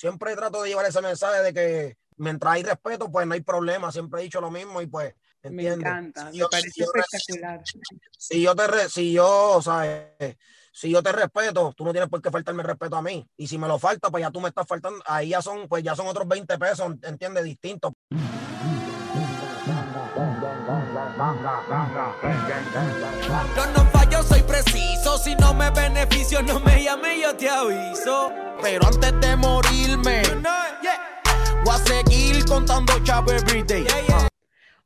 siempre trato de llevar ese mensaje de que mientras hay respeto, pues no hay problema. Siempre he dicho lo mismo y pues, Me encanta, me parece espectacular. Si yo te, si yo, si yo te respeto, tú no tienes por qué faltarme respeto a mí. Y si me lo falta, pues ya tú me estás faltando. Ahí ya son, pues ya son otros 20 pesos, ¿entiendes? Distintos. Yo no fallo, soy preciso. Si no me beneficio, no me llame, yo te aviso. Pero antes de morirme, voy a seguir contando chavo everyday.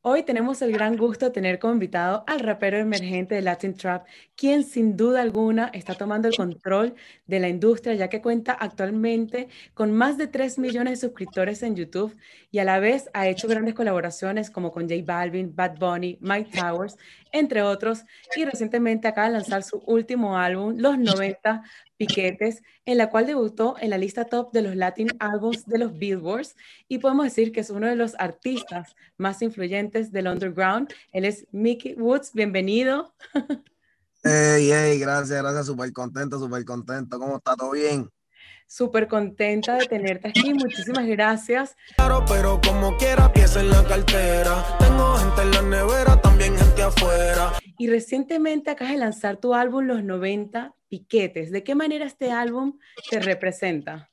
Hoy tenemos el gran gusto de tener como invitado al rapero emergente de Latin Trap, quien sin duda alguna está tomando el control de la industria, ya que cuenta actualmente con más de 3 millones de suscriptores en YouTube y a la vez ha hecho grandes colaboraciones como con J Balvin, Bad Bunny, Mike Towers, entre otros, y recientemente acaba de lanzar su último álbum, Los 90 Piquetes, en la cual debutó en la lista top de los Latin Albums de los Billboards y podemos decir que es uno de los artistas más influyentes del underground. Él es Mickey Woods, bienvenido. Hey, hey, gracias, gracias, súper contento, súper contento. ¿Cómo está? ¿Todo bien? Súper contenta de tenerte aquí, muchísimas gracias. Claro, pero como quiera, pieza en la cartera. Tengo gente en la nevera, también gente afuera. Y recientemente acabas de lanzar tu álbum Los 90 Piquetes. ¿De qué manera este álbum te representa?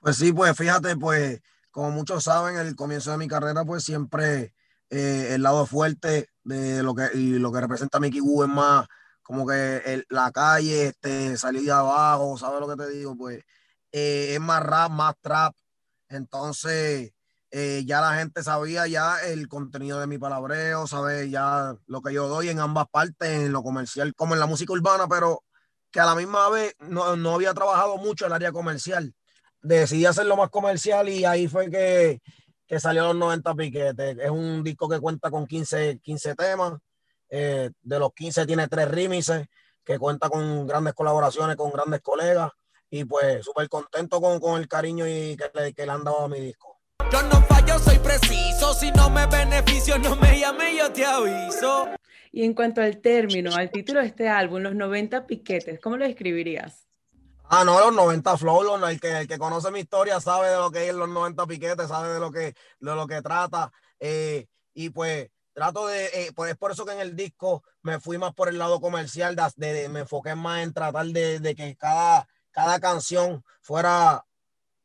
Pues sí, pues fíjate, pues como muchos saben, el comienzo de mi carrera, pues siempre eh, el lado fuerte de lo que, y lo que representa Mickey Wu es más como que la calle, este, salir de abajo, ¿sabes lo que te digo? Pues eh, es más rap, más trap. Entonces, eh, ya la gente sabía ya el contenido de mi palabreo, sabe ya lo que yo doy en ambas partes, en lo comercial como en la música urbana, pero que a la misma vez no, no había trabajado mucho el área comercial. Decidí hacerlo más comercial y ahí fue que, que salió los 90 piquetes. Es un disco que cuenta con 15, 15 temas. Eh, de los 15 tiene tres remixes, que cuenta con grandes colaboraciones con grandes colegas. Y pues súper contento con, con, el cariño y que que le han dado a mi disco. Yo no fallo, soy preciso. Si no me beneficio, no me llame, yo te aviso. Y en cuanto al término, al título de este álbum, Los 90 Piquetes, ¿cómo lo describirías? Ah, no, los 90 Flow, el que, el que conoce mi historia sabe de lo que es los 90 piquetes, sabe de lo que, de lo que trata. Eh, y pues trato de, eh, pues es por eso que en el disco me fui más por el lado comercial, de, de me enfoqué más en tratar de, de, que cada, cada canción fuera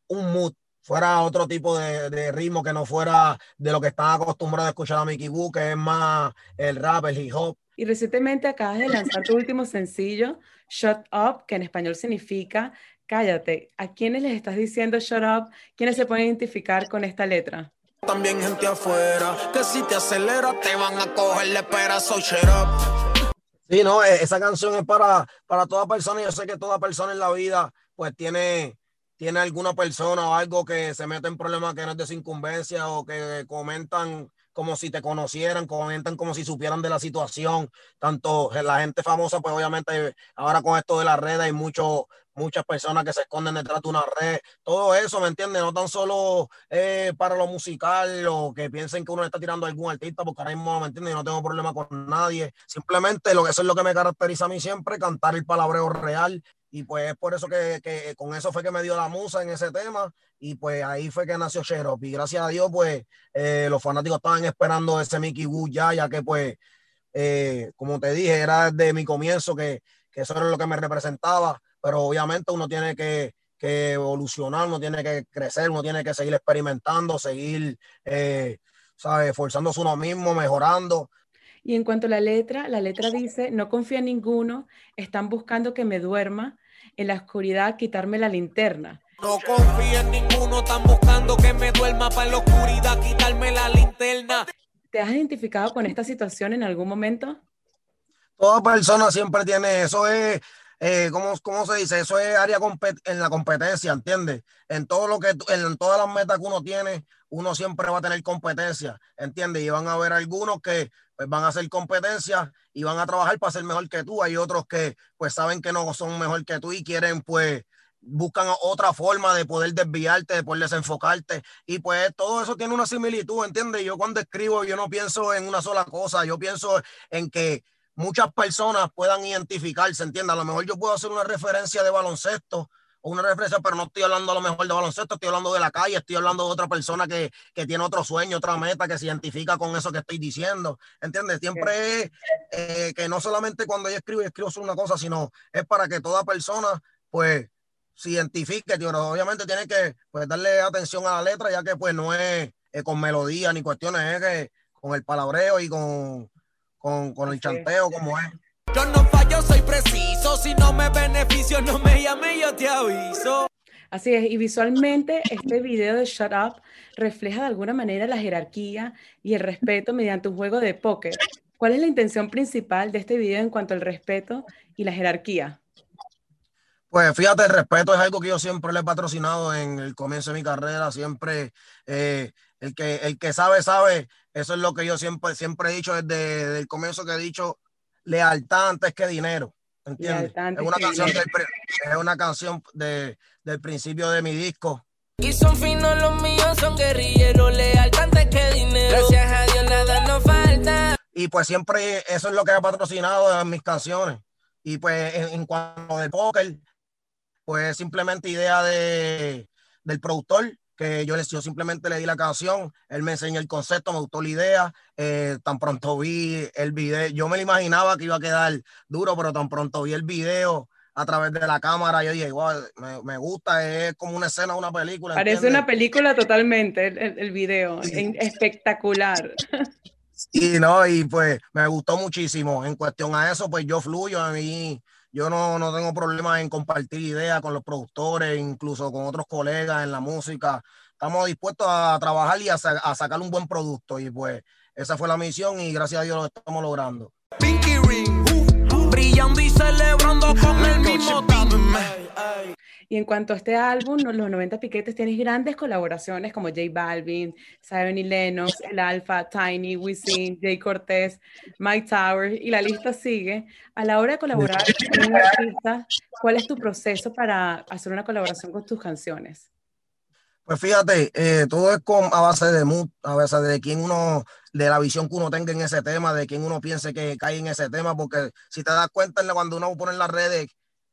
un mood, fuera otro tipo de, de, ritmo, que no fuera de lo que están acostumbrados a escuchar a Mickey Boo, que es más el rap, el hip hop. Y recientemente acabas de lanzar tu último sencillo, Shut Up, que en español significa cállate. ¿A quiénes les estás diciendo shut up? ¿Quiénes se pueden identificar con esta letra? También gente afuera, que si te acelera te van a cogerle espera, so shut up. Sí, no, e, esa canción es para, para toda persona. Yo sé que toda persona en la vida, pues tiene, tiene alguna persona o algo que se mete en problemas que no es de su incumbencia o que comentan como si te conocieran, comentan como si supieran de la situación, tanto la gente famosa, pues obviamente ahora con esto de las redes hay mucho, muchas personas que se esconden detrás de una red, todo eso, ¿me entiendes? No tan solo eh, para lo musical o que piensen que uno está tirando a algún artista, porque ahora mismo, ¿me entiendes? Yo no tengo problema con nadie, simplemente lo que eso es lo que me caracteriza a mí siempre, cantar el palabreo real, y pues es por eso que, que, con eso fue que me dio la musa en ese tema y pues ahí fue que nació Sherop y gracias a Dios pues eh, los fanáticos estaban esperando ese Mickey Wood ya, ya que pues eh, como te dije era desde mi comienzo que, que, eso era lo que me representaba, pero obviamente uno tiene que, que evolucionar, uno tiene que crecer, uno tiene que seguir experimentando, seguir, eh, ¿sabes? Forzándose uno mismo, mejorando. Y en cuanto a la letra, la letra dice, no confía en ninguno, están buscando que me duerma, en la oscuridad quitarme la linterna. No confía en ninguno, están buscando que me duerma para la oscuridad quitarme la linterna. ¿Te has identificado con esta situación en algún momento? Toda persona siempre tiene eso, es, eh, ¿cómo, ¿cómo, se dice? Eso es área en la competencia, ¿entiendes? En todo lo que, en todas las metas que uno tiene, uno siempre va a tener competencia, ¿entiendes? Y van a haber algunos que pues, van a hacer competencia y van a trabajar para ser mejor que tú. Hay otros que pues saben que no son mejor que tú y quieren pues buscan otra forma de poder desviarte, de poder desenfocarte. Y pues todo eso tiene una similitud, ¿entiendes? Yo cuando escribo, yo no pienso en una sola cosa, yo pienso en que muchas personas puedan identificarse, ¿entiendes? A lo mejor yo puedo hacer una referencia de baloncesto una referencia, pero no estoy hablando a lo mejor de baloncesto, estoy hablando de la calle, estoy hablando de otra persona que, que tiene otro sueño, otra meta, que se identifica con eso que estoy diciendo. ¿Entiendes? Siempre es eh, que no solamente cuando yo escribo, escribo una cosa, sino es para que toda persona, pues, se identifique, tío. Obviamente tiene que pues, darle atención a la letra, ya que pues no es eh, con melodía ni cuestiones, es que con el palabreo y con, con, con el chanteo como es. Yo no fallo, soy preciso. Si no me beneficio, no me llame, yo te aviso. Así es, y visualmente este video de Shut Up refleja de alguna manera la jerarquía y el respeto mediante un juego de póker. ¿Cuál es la intención principal de este video en cuanto al respeto y la jerarquía? Pues fíjate, el respeto es algo que yo siempre le he patrocinado en el comienzo de mi carrera, siempre eh, el, que, el que sabe, sabe, eso es lo que yo siempre, siempre he dicho desde el comienzo que he dicho, lealtad antes que dinero. ¿Entiendes? Es una, canción del, es una canción de, del principio de mi disco. Y son finos los míos, son guerrilleros, lealtad antes que dinero. Gracias a Dios nada nos falta. Y pues siempre eso es lo que he patrocinado en mis canciones. Y pues en, cuanto al póker, pues simplemente idea de, del productor que yo, yo simplemente le di la canción, él me enseñó el concepto, me gustó la idea, eh, tan pronto vi el video, yo me lo imaginaba que iba a quedar duro, pero tan pronto vi el video a través de la cámara, yo dije, igual, me, gusta, es como una escena de una película. Parece una película totalmente el, el video, espectacular. Y no, y pues me gustó muchísimo. En cuestión a eso, pues yo fluyo, a mí yo no, no tengo problema en compartir ideas con los productores, incluso con otros colegas en la música. Estamos dispuestos a trabajar y a, a sacar un buen producto. Y pues esa fue la misión y gracias a Dios lo estamos logrando. Pinky Ring, y en cuanto a este álbum, Los 90 Piquetes, tienes grandes colaboraciones como J Balvin, Zion y Lennox, El Alfa, Tiny, Wisin, Jay Cortez, Mike Towers, y la lista sigue. A la hora de colaborar con un artista, ¿cuál es tu proceso para hacer una colaboración con tus canciones? Pues fíjate, eh, todo es con, a base de mood, a base de quién uno, de la visión que uno tenga en ese tema, de quién uno piense que cae en ese tema, porque si te das cuenta cuando uno pone en las redes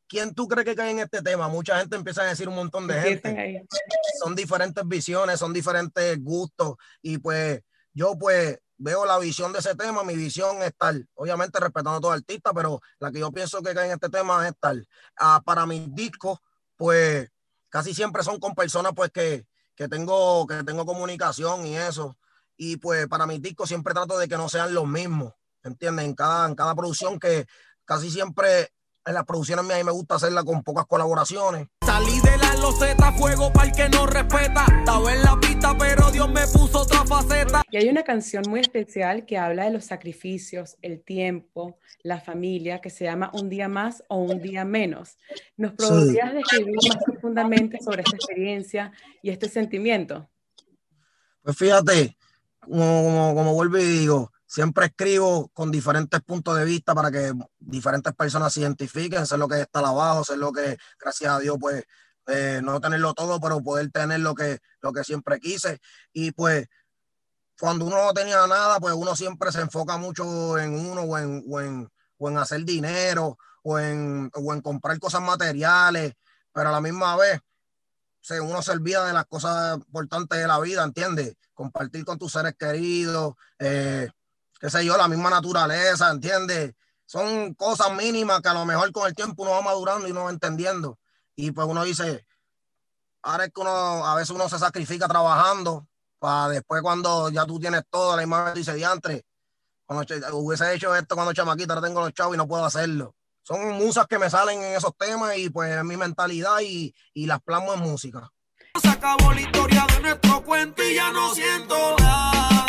¿quién tú crees que cae en este tema? Mucha gente empieza a decir un montón de gente. Son diferentes visiones, son diferentes gustos y pues yo pues veo la visión de ese tema, mi visión es tal, obviamente respetando a todo artista, pero la que yo pienso que cae en este tema es tal. Ah, para mis discos, pues casi siempre son con personas pues que, que, tengo, que tengo comunicación y eso. Y pues para mis discos siempre trato de que no sean los mismos, ¿entiendes? En cada, en cada producción que casi siempre en las producciones a mí me gusta hacerla con pocas colaboraciones. Salí de la loseta, fuego para el que no respeta. Estaba en la pista, pero Dios me puso otra faceta. Y hay una canción muy especial que habla de los sacrificios, el tiempo, la familia, que se llama Un día más o Un día menos. ¿Nos podrías describir más profundamente sobre esta experiencia y este sentimiento? Pues fíjate, como, como, como vuelvo y digo, siempre escribo con diferentes puntos de vista para que diferentes personas se identifiquen, sé lo que está abajo, sé lo que, gracias a Dios, pues, eh, no tenerlo todo, pero poder tener lo que, lo que siempre quise. Y pues, cuando uno no tenía nada, pues uno siempre se enfoca mucho en uno o en, o en, o en hacer dinero o en, o en comprar cosas materiales, pero a la misma vez, uno se olvida de las cosas importantes de la vida, ¿entiendes? Compartir con tus seres queridos, eh, qué sé yo, la misma naturaleza, ¿entiendes? Son cosas mínimas que a lo mejor con el tiempo uno va madurando y uno va entendiendo. Y pues uno dice, ahora es que uno, a veces uno se sacrifica trabajando para después cuando ya tú tienes todo, la imagen dice, diantre, cuando hubiese hecho esto cuando chamaquita, ahora tengo los chavos y no puedo hacerlo. Son musas que me salen en esos temas y pues es mi mentalidad y, y las plasmo en música. Se acabó la historia de nuestro cuento y ya no siento nada.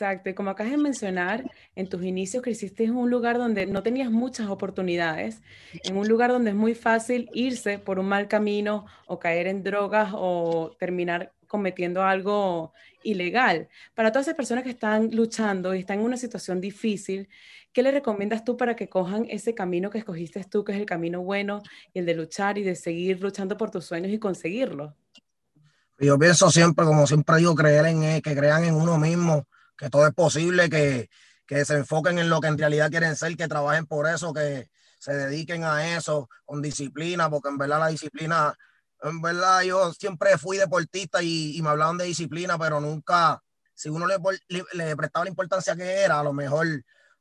Exacto, como acabas de mencionar, en tus inicios creciste en un lugar donde no tenías muchas oportunidades, en un lugar donde es muy fácil irse por un mal camino o caer en drogas o terminar cometiendo algo ilegal. Para todas esas personas que están luchando y están en una situación difícil, ¿qué le recomiendas tú para que cojan ese camino que escogiste tú, que es el camino bueno y el de luchar y de seguir luchando por tus sueños y conseguirlo? Yo pienso siempre, como siempre digo, creer en que crean en uno mismo, que todo es posible, que, que se enfoquen en lo que en realidad quieren ser, que trabajen por eso, que se dediquen a eso con disciplina, porque en verdad la disciplina, en verdad yo siempre fui deportista y, me hablaban de disciplina, pero nunca, si uno le, le, prestaba la importancia que era, a lo mejor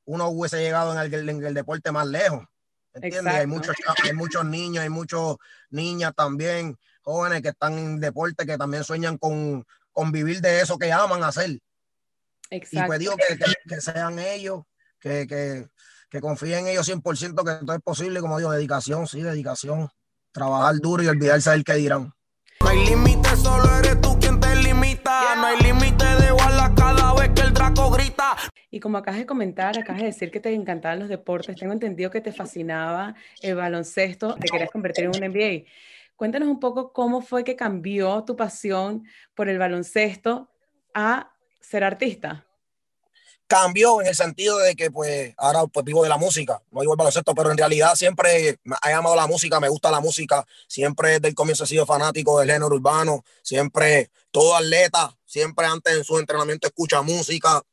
uno hubiese llegado en el, en el deporte más lejos. ¿Entiendes? Hay muchos, hay muchos niños, hay muchas niñas también, jóvenes que están en deporte, que también sueñan con, con vivir de eso que aman hacer. Exacto. Y pues digo que, que, sean ellos, que, que, que, confíen en ellos 100%, que todo es posible, como digo, dedicación, sí, dedicación, trabajar duro y olvidarse del que dirán. No hay límite, solo eres tú quien te limita. No hay límite de bala cada vez que el Draco grita. Y como acabas de comentar, acabas de decir que te encantaban los deportes, tengo entendido que te fascinaba el baloncesto, te querías convertir en un NBA. Cuéntanos un poco cómo fue que cambió tu pasión por el baloncesto a ser artista. Cambió en el sentido de que pues ahora pues vivo de la música, no vivo del baloncesto, pero en realidad siempre he amado la música, me gusta la música, siempre desde el comienzo he sido fanático del género urbano, siempre todo atleta, siempre antes en su entrenamiento escucha música,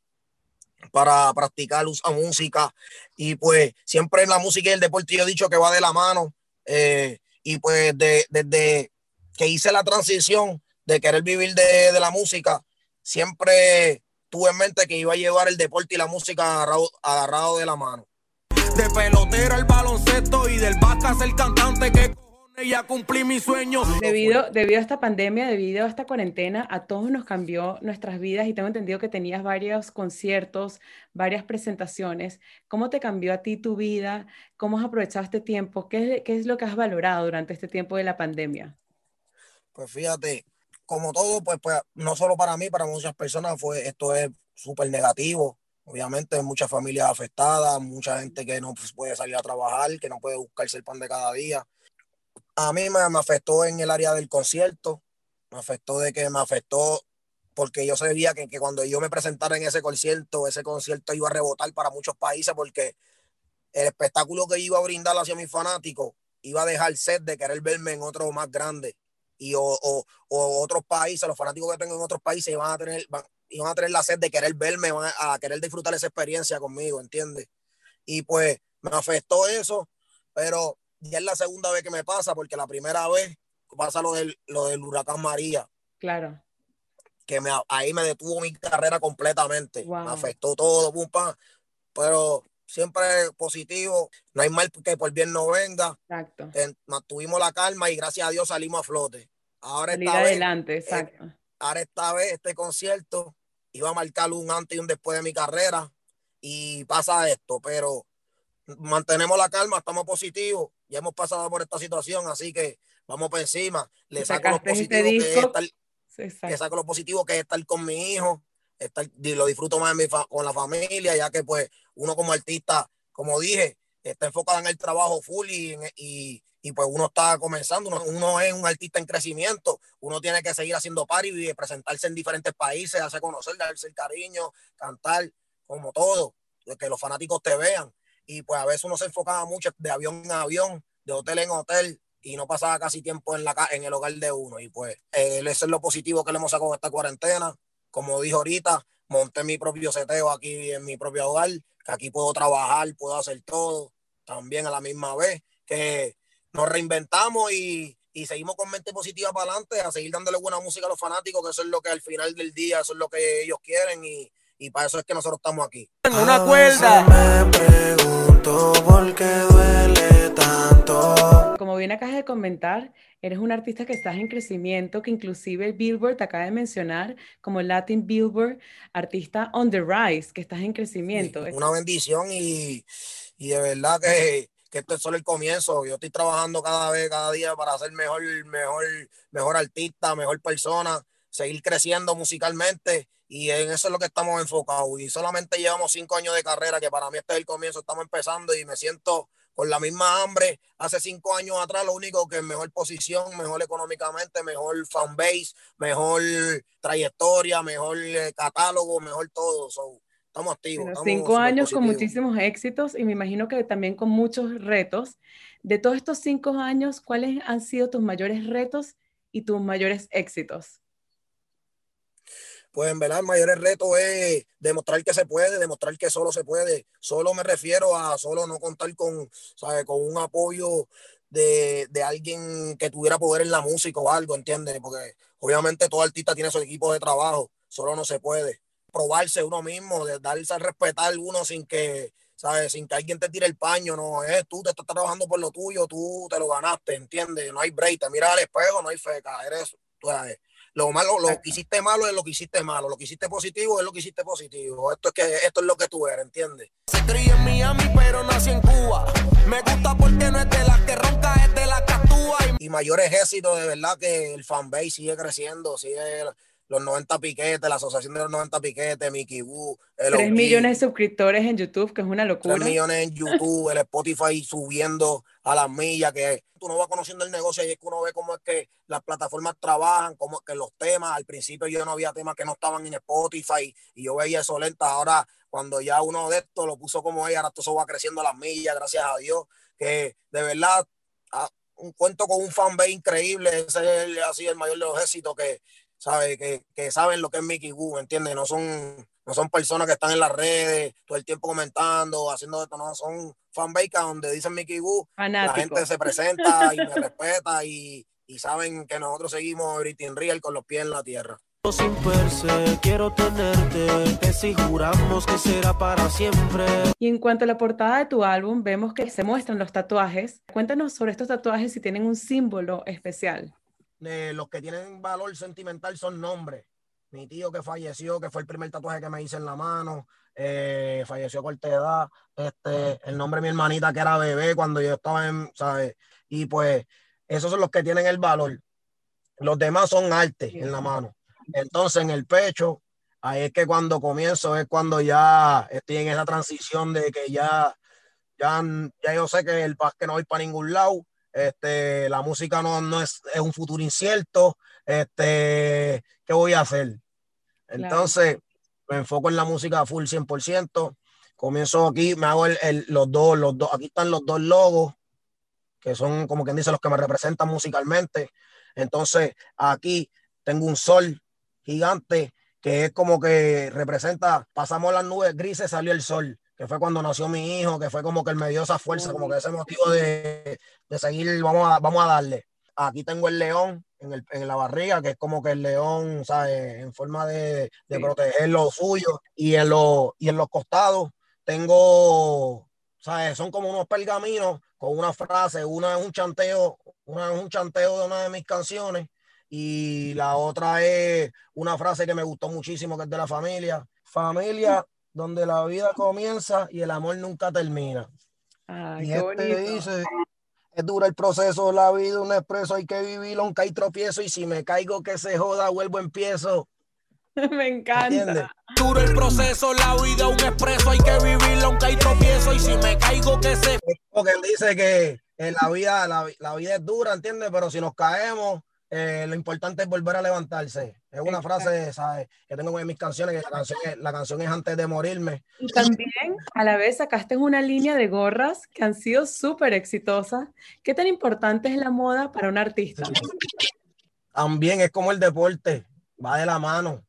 para practicar usa música y pues siempre en la música y el deporte yo he dicho que va de la mano eh, y pues desde que hice la transición de querer vivir de, la música, siempre tuve en mente que iba a llevar el deporte y la música agarrado, de la mano. De pelotero el baloncesto y del básquet el cantante que ya cumplí mi sueño. Debido, debido a esta pandemia, debido a esta cuarentena, a todos nos cambió nuestras vidas y tengo entendido que tenías varios conciertos, varias presentaciones. ¿Cómo te cambió a ti tu vida? ¿Cómo has aprovechado este tiempo? ¿Qué es, qué es lo que has valorado durante este tiempo de la pandemia? Pues fíjate, como todo, pues, pues no solo para mí, para muchas personas fue esto es súper negativo. Obviamente, muchas familias afectadas, mucha gente que no pues, puede salir a trabajar, que no puede buscarse el pan de cada día a mí me, afectó en el área del concierto, me afectó de que me afectó porque yo sabía que, que, cuando yo me presentara en ese concierto, ese concierto iba a rebotar para muchos países porque el espectáculo que iba a brindar hacia mis fanáticos iba a dejar sed de querer verme en otro más grande y o, o, otros países, los fanáticos que tengo en otros países iban a tener, iban a tener la sed de querer verme, a querer disfrutar esa experiencia conmigo, ¿entiendes? Y pues me afectó eso, pero ya es la segunda vez que me pasa, porque la primera vez pasa lo del, lo del huracán María. Claro. Que me, ahí me detuvo mi carrera completamente. Me afectó todo, pum, Pero siempre positivo. No hay mal que por bien no venga. Exacto. mantuvimos la calma y gracias a Dios salimos a flote. Ahora esta adelante, vez, eh, exacto. ahora esta vez este concierto iba a marcar un antes y un después de mi carrera y pasa esto, pero mantenemos la calma, estamos positivos, ya hemos pasado por esta situación, así que vamos por encima. Le saco lo positivo que es estar, saco lo positivo que es estar con mi hijo, estar, lo disfruto más con la familia, ya que pues uno como artista, como dije, está enfocado en el trabajo full y, y, y pues uno está comenzando, uno, es un artista en crecimiento, uno tiene que seguir haciendo party y presentarse en diferentes países, hacer conocer, darse el cariño, cantar, como todo, que los fanáticos te vean y pues a veces uno se enfocaba mucho de avión en avión, de hotel en hotel y no pasaba casi tiempo en, la, en el hogar de uno. Y pues eh, eso es lo positivo que le hemos sacado esta cuarentena. Como dijo ahorita, monté mi propio seteo aquí en mi propio hogar, que aquí puedo trabajar, puedo hacer todo, también a la misma vez, que nos reinventamos y, y seguimos con mente positiva para adelante, a seguir dándole buena música a los fanáticos, que eso es lo que al final del día, eso es lo que ellos quieren y, y para eso es que nosotros estamos aquí. Una cuerda. Me pregunto por qué duele tanto. Como bien acabas de comentar, eres un artista que estás en crecimiento, que inclusive el Billboard te acaba de mencionar como Latin Billboard, artista on the rise, que estás en crecimiento. una bendición y, y de verdad que, que esto es solo el comienzo. Yo estoy trabajando cada vez, cada día para ser mejor, mejor, mejor artista, mejor persona, seguir creciendo musicalmente y en eso es lo que estamos enfocados. Y solamente llevamos cinco años de carrera, que para mí este es el comienzo, estamos empezando y me siento con la misma hambre. Hace cinco años atrás, lo único que es mejor posición, mejor económicamente, mejor fanbase, mejor trayectoria, mejor eh, catálogo, mejor todo. estamos activos. cinco años con muchísimos éxitos y me imagino que también con muchos retos. De todos estos cinco años, ¿cuáles han sido tus mayores retos y tus mayores éxitos? Pues en verdad el mayor reto es demostrar que se puede, demostrar que solo se puede. Solo me refiero a solo no contar con, ¿sabe? con un apoyo de, de, alguien que tuviera poder en la música o algo, ¿entiendes? Porque obviamente todo artista tiene su equipo de trabajo, solo no se puede. Probarse uno mismo, de darse a respetar uno sin que, ¿sabes? Sin que alguien te tire el paño, no es tú te estás trabajando por lo tuyo, tú te lo ganaste, ¿entiendes? No hay break, te miras al espejo, no hay feca, eres, tú sabes lo malo, lo que hiciste malo es lo que hiciste malo, lo que hiciste positivo es lo que hiciste positivo. Esto es que esto es lo que tú eres, ¿entiendes? Se crió en Miami, pero nací en Cuba. Me gusta porque no es de las que ronca, es de las que actúa. Y, y mayor ejército, de verdad que el fanbase sigue creciendo, sigue los 90 piquetes, la asociación de los 90 piquetes, Mickey Woo. 3 millones de suscriptores en YouTube, que es una locura. 3 millones en YouTube, el Spotify subiendo a las millas, que tú no vas conociendo el negocio y es que uno ve cómo es que las plataformas trabajan, cómo que los temas, al principio yo no había temas que no estaban en Spotify y yo veía eso lenta, ahora cuando ya uno de estos lo puso como ella, ahora todo eso va creciendo a las millas, gracias a Dios, que de verdad un cuento con un fanbase increíble, ese es así el mayor de los éxitos que ¿sabe? Que, que, saben lo que es Mickey Woo, ¿entiendes? No son, no son personas que están en las redes todo el tiempo comentando, haciendo esto, no, son fanbase donde dicen Mickey Woo, la gente se presenta y me respeta y, y, saben que nosotros seguimos everything real con los pies en la tierra. Sin perse, quiero tenerte, que si juramos que será para siempre. Y en cuanto a la portada de tu álbum, vemos que se muestran los tatuajes. Cuéntanos sobre estos tatuajes si tienen un símbolo especial los que tienen valor sentimental son nombres. Mi tío que falleció, que fue el primer tatuaje que me hice en la mano, eh, falleció a corta edad. Este, el nombre de mi hermanita que era bebé cuando yo estaba en, ¿sabes? Y pues esos son los que tienen el valor. Los demás son arte en la mano. Entonces en el pecho, ahí es que cuando comienzo, es cuando ya estoy en esa transición de que ya, ya, ya yo sé que el que no voy para ningún lado este, la música no, no es, es, un futuro incierto, este, ¿qué voy a hacer? Entonces, me enfoco en la música full 100%, comienzo aquí, me hago el, el, los dos, los dos, aquí están los dos logos, que son como quien dice los que me representan musicalmente. Entonces, aquí tengo un sol gigante que es como que representa, pasamos las nubes grises, salió el sol que fue cuando nació mi hijo, que fue como que él me dio esa fuerza, como que ese motivo de, de seguir, vamos a, vamos a darle. Aquí tengo el león en, el, en, la barriga, que es como que el león, ¿sabes? En forma de, de sí. proteger lo suyo. Y en, lo, y en los costados tengo, ¿sabes? Son como unos pergaminos con una frase. Una es un chanteo, una es un chanteo de una de mis canciones. Y la otra es una frase que me gustó muchísimo, que es de la familia. Familia, donde la vida comienza y el amor nunca termina. Ay, y qué este bonito. dice, es duro el proceso, la vida, un expreso, hay que vivirlo, aunque hay tropiezo, y si me caigo que se joda, vuelvo, empiezo. Me encanta. ¿Entiendes? Duro el proceso, la vida, un expreso, hay que vivirlo, aunque hay tropiezo, y si me caigo que se... Porque él dice que en la vida, la, la vida es dura, ¿entiendes? Pero si nos caemos, eh, lo importante es volver a levantarse. Es una frase ¿sabes? que tengo en mis canciones, que la canción, es, la canción es antes de morirme. Y también a la vez sacaste una línea de gorras que han sido súper exitosas. ¿Qué tan importante es la moda para un artista? También es como el deporte, va de la mano.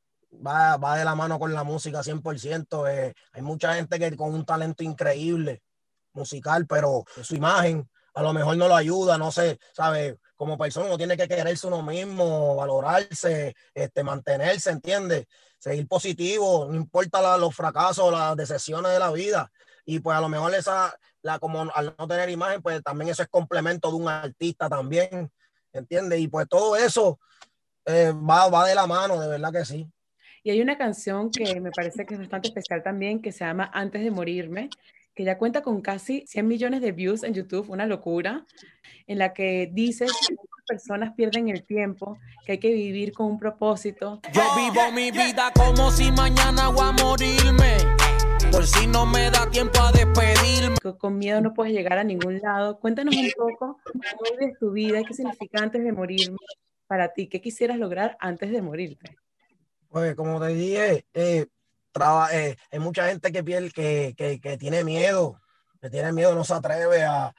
Va, va de la mano con la música 100%. Eh, hay mucha gente que con un talento increíble musical, pero su imagen a lo mejor no lo ayuda, no sé, ¿sabes? Como persona uno tiene que quererse uno mismo, valorarse, este, mantenerse, ¿entiendes? Seguir positivo, no importa los fracasos, las decepciones de la vida. Y pues a lo mejor esa, la, como al no tener imagen, pues también eso es complemento de un artista también, ¿entiendes? Y pues todo eso eh, va, va de la mano, de verdad que sí. Y hay una canción que me parece que es bastante especial también, que se llama Antes de morirme, que ya cuenta con casi 100 millones de views en YouTube, una locura, en la que dices que muchas personas pierden el tiempo, que hay que vivir con un propósito. Yo vivo mi vida como si mañana voy a morirme, por si no me da tiempo a despedirme. Con miedo no puedes llegar a ningún lado. Cuéntanos un poco cómo vives tu vida, qué significa antes de morirme para ti, qué quisieras lograr antes de morirte. Pues como te dije, eh, eh, hay mucha gente que, tiene miedo, que tiene miedo, no se atreve a,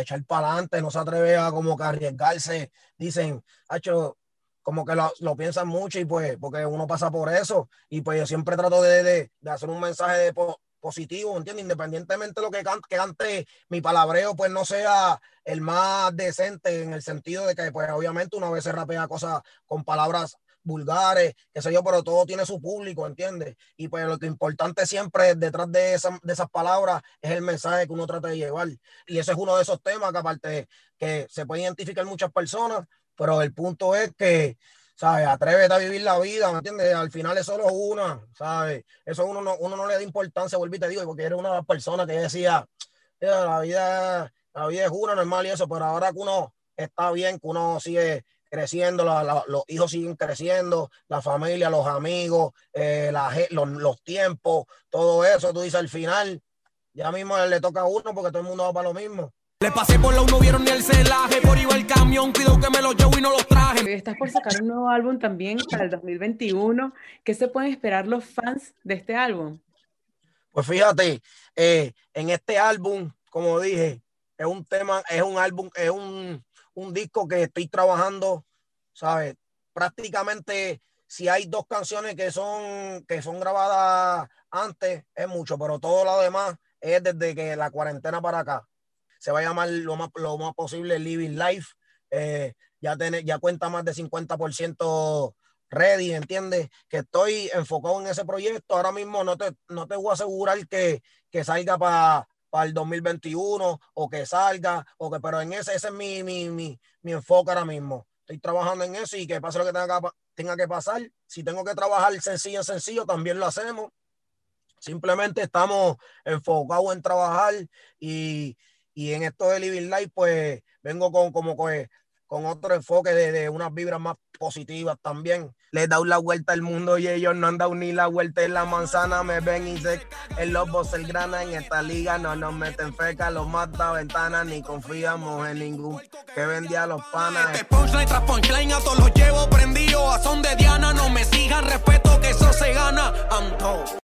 echar para adelante, no se atreve a como que arriesgarse. Dicen, Hacho, como que lo, lo, piensan mucho y pues, porque uno pasa por eso. Y pues yo siempre trato de, de, de hacer un mensaje positivo, ¿entiendes? Independientemente de lo que cante, que cante mi palabreo, pues no sea el más decente en el sentido de que, pues obviamente una vez se rapea cosas con palabras vulgares, qué sé yo, pero todo tiene su público, ¿entiendes? Y pues lo que importante siempre detrás de, de esas palabras es el mensaje que uno trata de llevar. Y ese es uno de esos temas que aparte que se puede identificar muchas personas, pero el punto es que ¿sabes? Atrévete a vivir la vida, ¿me entiendes? Al final es solo una, ¿sabes? Eso uno no, uno no le da importancia, vuelvo y te digo, porque eres una personas que decía, la vida, la vida es una, normal y eso, pero ahora que uno está bien, que uno sigue creciendo, los hijos siguen creciendo, la familia, los amigos, eh, los, los tiempos, todo eso, tú dices al final, ya mismo le toca a uno porque todo el mundo va para lo mismo. Le pasé por la no vieron ni el celaje, por iba el camión, cuidado que me lo llevo y no los traje. Estás por sacar un nuevo álbum también para el 2021. ¿Qué se pueden esperar los fans de este álbum? Pues fíjate, eh, en este álbum, como dije, es un tema, es un álbum, es un, un disco que estoy trabajando, ¿sabes? Prácticamente, si hay dos canciones que son, que son grabadas antes, es mucho, pero todo lo demás es desde que la cuarentena para acá se va a llamar lo más, lo más posible Living Life. Eh, ya, tiene, ya cuenta más de 50% ready, ¿entiendes? Que estoy enfocado en ese proyecto. Ahora mismo no te, no te voy a asegurar que, que salga para para el 2021 o que salga, o que, pero en ese, ese es mi, mi, mi, mi enfoque ahora mismo. Estoy trabajando en eso y que pase lo que tenga que, tenga que pasar. Si tengo que trabajar sencillo, sencillo, también lo hacemos. Simplemente estamos enfocados en trabajar y, y en esto de Living Life, pues vengo con como con, con otro enfoque de, de unas vibras más positivas también. Les da la vuelta al mundo y ellos no han dado ni la vuelta en la manzana. Me ven y se el lobo se grana en esta liga. No nos meten feca, los mata ventanas, ni confiamos en ningún que vendía los panas. Este punchline tras punchline a todos los llevo prendido. A son de Diana, no me sigan, respeto que eso se gana.